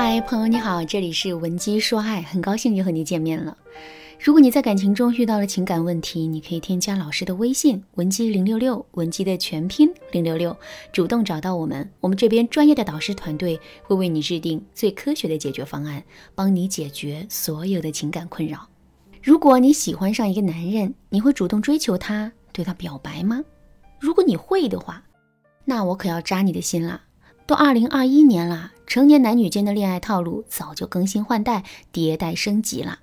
嗨，朋友你好，这里是文姬说爱，很高兴又和你见面了。如果你在感情中遇到了情感问题，你可以添加老师的微信文姬零六六，文姬的全拼零六六，主动找到我们，我们这边专业的导师团队会为你制定最科学的解决方案，帮你解决所有的情感困扰。如果你喜欢上一个男人，你会主动追求他，对他表白吗？如果你会的话，那我可要扎你的心啦！都二零二一年了，成年男女间的恋爱套路早就更新换代、迭代升级了。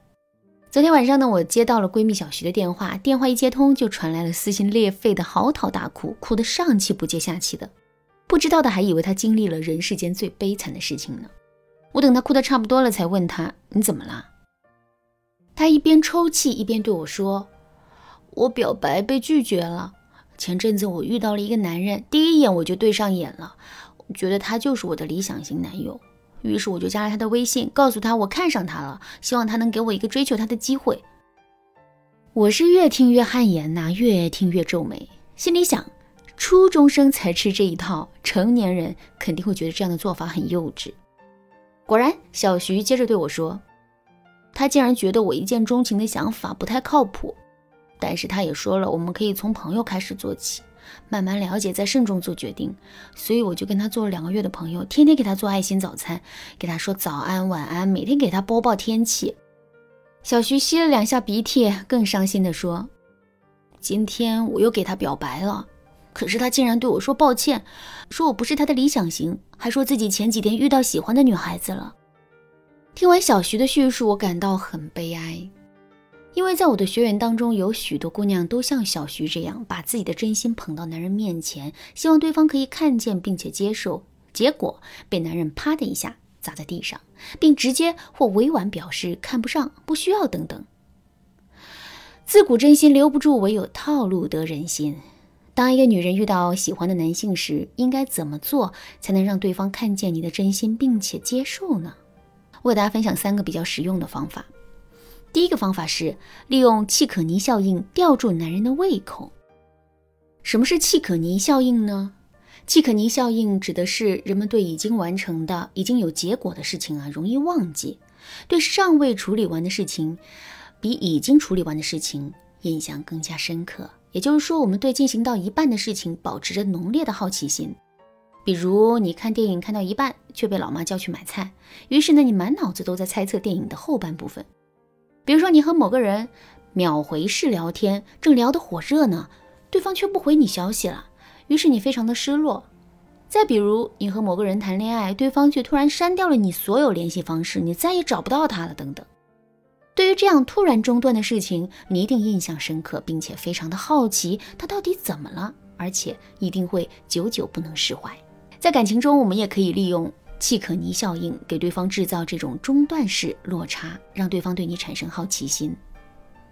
昨天晚上呢，我接到了闺蜜小徐的电话，电话一接通就传来了撕心裂肺的嚎啕大哭，哭得上气不接下气的。不知道的还以为她经历了人世间最悲惨的事情呢。我等她哭得差不多了，才问她你怎么了？她一边抽泣一边对我说：“我表白被拒绝了。前阵子我遇到了一个男人，第一眼我就对上眼了。”觉得他就是我的理想型男友，于是我就加了他的微信，告诉他我看上他了，希望他能给我一个追求他的机会。我是越听越汗颜呐，越听越皱眉，心里想：初中生才吃这一套，成年人肯定会觉得这样的做法很幼稚。果然，小徐接着对我说：“他竟然觉得我一见钟情的想法不太靠谱，但是他也说了，我们可以从朋友开始做起。”慢慢了解，再慎重做决定。所以我就跟他做了两个月的朋友，天天给他做爱心早餐，给他说早安晚安，每天给他播报天气。小徐吸了两下鼻涕，更伤心地说：“今天我又给他表白了，可是他竟然对我说抱歉，说我不是他的理想型，还说自己前几天遇到喜欢的女孩子了。”听完小徐的叙述，我感到很悲哀。因为在我的学员当中，有许多姑娘都像小徐这样，把自己的真心捧到男人面前，希望对方可以看见并且接受，结果被男人啪的一下砸在地上，并直接或委婉表示看不上、不需要等等。自古真心留不住，唯有套路得人心。当一个女人遇到喜欢的男性时，应该怎么做才能让对方看见你的真心并且接受呢？我给大家分享三个比较实用的方法。第一个方法是利用契可尼效应吊住男人的胃口。什么是契可尼效应呢？契可尼效应指的是人们对已经完成的、已经有结果的事情啊，容易忘记；对尚未处理完的事情，比已经处理完的事情印象更加深刻。也就是说，我们对进行到一半的事情保持着浓烈的好奇心。比如，你看电影看到一半，却被老妈叫去买菜，于是呢，你满脑子都在猜测电影的后半部分。比如说，你和某个人秒回式聊天，正聊得火热呢，对方却不回你消息了，于是你非常的失落。再比如，你和某个人谈恋爱，对方却突然删掉了你所有联系方式，你再也找不到他了，等等。对于这样突然中断的事情，你一定印象深刻，并且非常的好奇他到底怎么了，而且一定会久久不能释怀。在感情中，我们也可以利用。契可尼效应给对方制造这种中断式落差，让对方对你产生好奇心。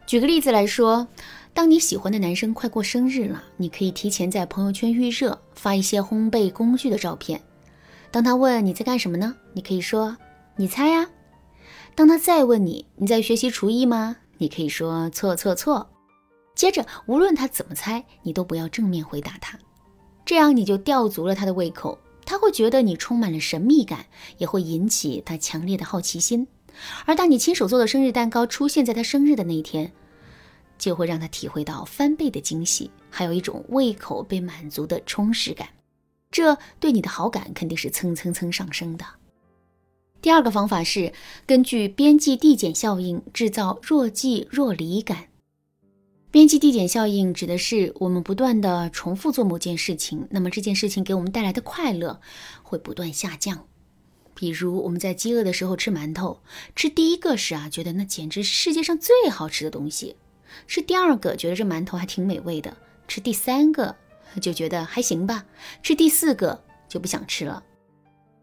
举个例子来说，当你喜欢的男生快过生日了，你可以提前在朋友圈预热，发一些烘焙工具的照片。当他问你在干什么呢？你可以说你猜呀。当他再问你你在学习厨艺吗？你可以说错错错。接着无论他怎么猜，你都不要正面回答他，这样你就吊足了他的胃口。他会觉得你充满了神秘感，也会引起他强烈的好奇心。而当你亲手做的生日蛋糕出现在他生日的那一天，就会让他体会到翻倍的惊喜，还有一种胃口被满足的充实感。这对你的好感肯定是蹭蹭蹭上升的。第二个方法是根据边际递减效应制造若即若离感。边际递减效应指的是我们不断的重复做某件事情，那么这件事情给我们带来的快乐会不断下降。比如我们在饥饿的时候吃馒头，吃第一个时啊，觉得那简直是世界上最好吃的东西；吃第二个觉得这馒头还挺美味的；吃第三个就觉得还行吧；吃第四个就不想吃了。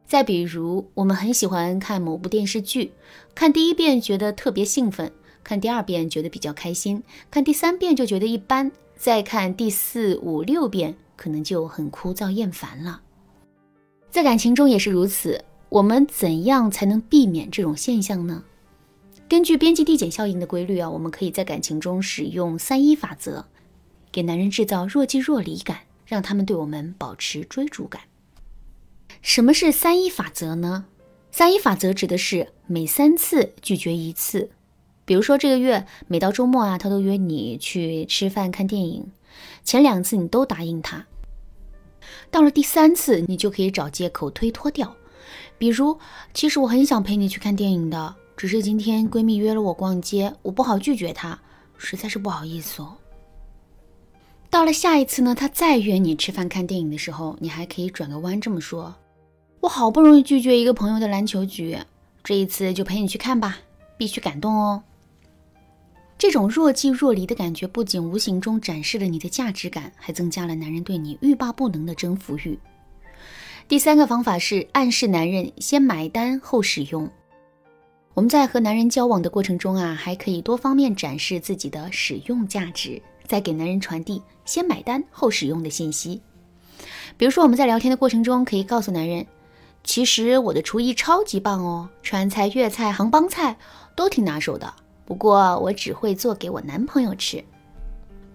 再比如我们很喜欢看某部电视剧，看第一遍觉得特别兴奋。看第二遍觉得比较开心，看第三遍就觉得一般，再看第四五六遍可能就很枯燥厌烦了。在感情中也是如此，我们怎样才能避免这种现象呢？根据边际递减效应的规律啊，我们可以在感情中使用三一法则，给男人制造若即若离感，让他们对我们保持追逐感。什么是三一法则呢？三一法则指的是每三次拒绝一次。比如说这个月每到周末啊，他都约你去吃饭看电影，前两次你都答应他，到了第三次你就可以找借口推脱掉。比如，其实我很想陪你去看电影的，只是今天闺蜜约了我逛街，我不好拒绝她，实在是不好意思哦。到了下一次呢，他再约你吃饭看电影的时候，你还可以转个弯这么说：我好不容易拒绝一个朋友的篮球局，这一次就陪你去看吧，必须感动哦。这种若即若离的感觉，不仅无形中展示了你的价值感，还增加了男人对你欲罢不能的征服欲。第三个方法是暗示男人先买单后使用。我们在和男人交往的过程中啊，还可以多方面展示自己的使用价值，再给男人传递先买单后使用的信息。比如说，我们在聊天的过程中，可以告诉男人，其实我的厨艺超级棒哦，川菜、粤菜、杭帮菜都挺拿手的。不过我只会做给我男朋友吃。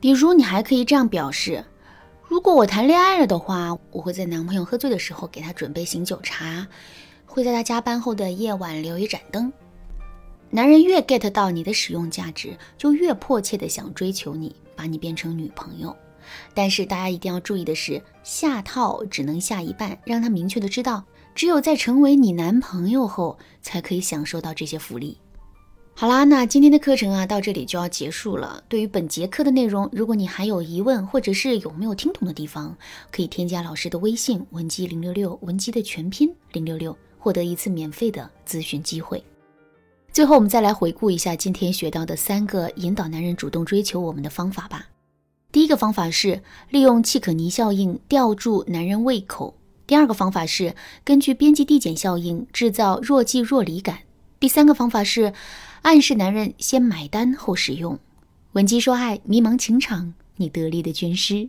比如，你还可以这样表示：如果我谈恋爱了的话，我会在男朋友喝醉的时候给他准备醒酒茶，会在他加班后的夜晚留一盏灯。男人越 get 到你的使用价值，就越迫切的想追求你，把你变成女朋友。但是大家一定要注意的是，下套只能下一半，让他明确的知道，只有在成为你男朋友后，才可以享受到这些福利。好啦，那今天的课程啊，到这里就要结束了。对于本节课的内容，如果你还有疑问，或者是有没有听懂的地方，可以添加老师的微信文姬零六六，文姬的全拼零六六，获得一次免费的咨询机会。最后，我们再来回顾一下今天学到的三个引导男人主动追求我们的方法吧。第一个方法是利用契可尼效应吊住男人胃口；第二个方法是根据边际递减效应制造若即若离感；第三个方法是。暗示男人先买单后使用，闻鸡说爱，迷茫情场，你得力的军师。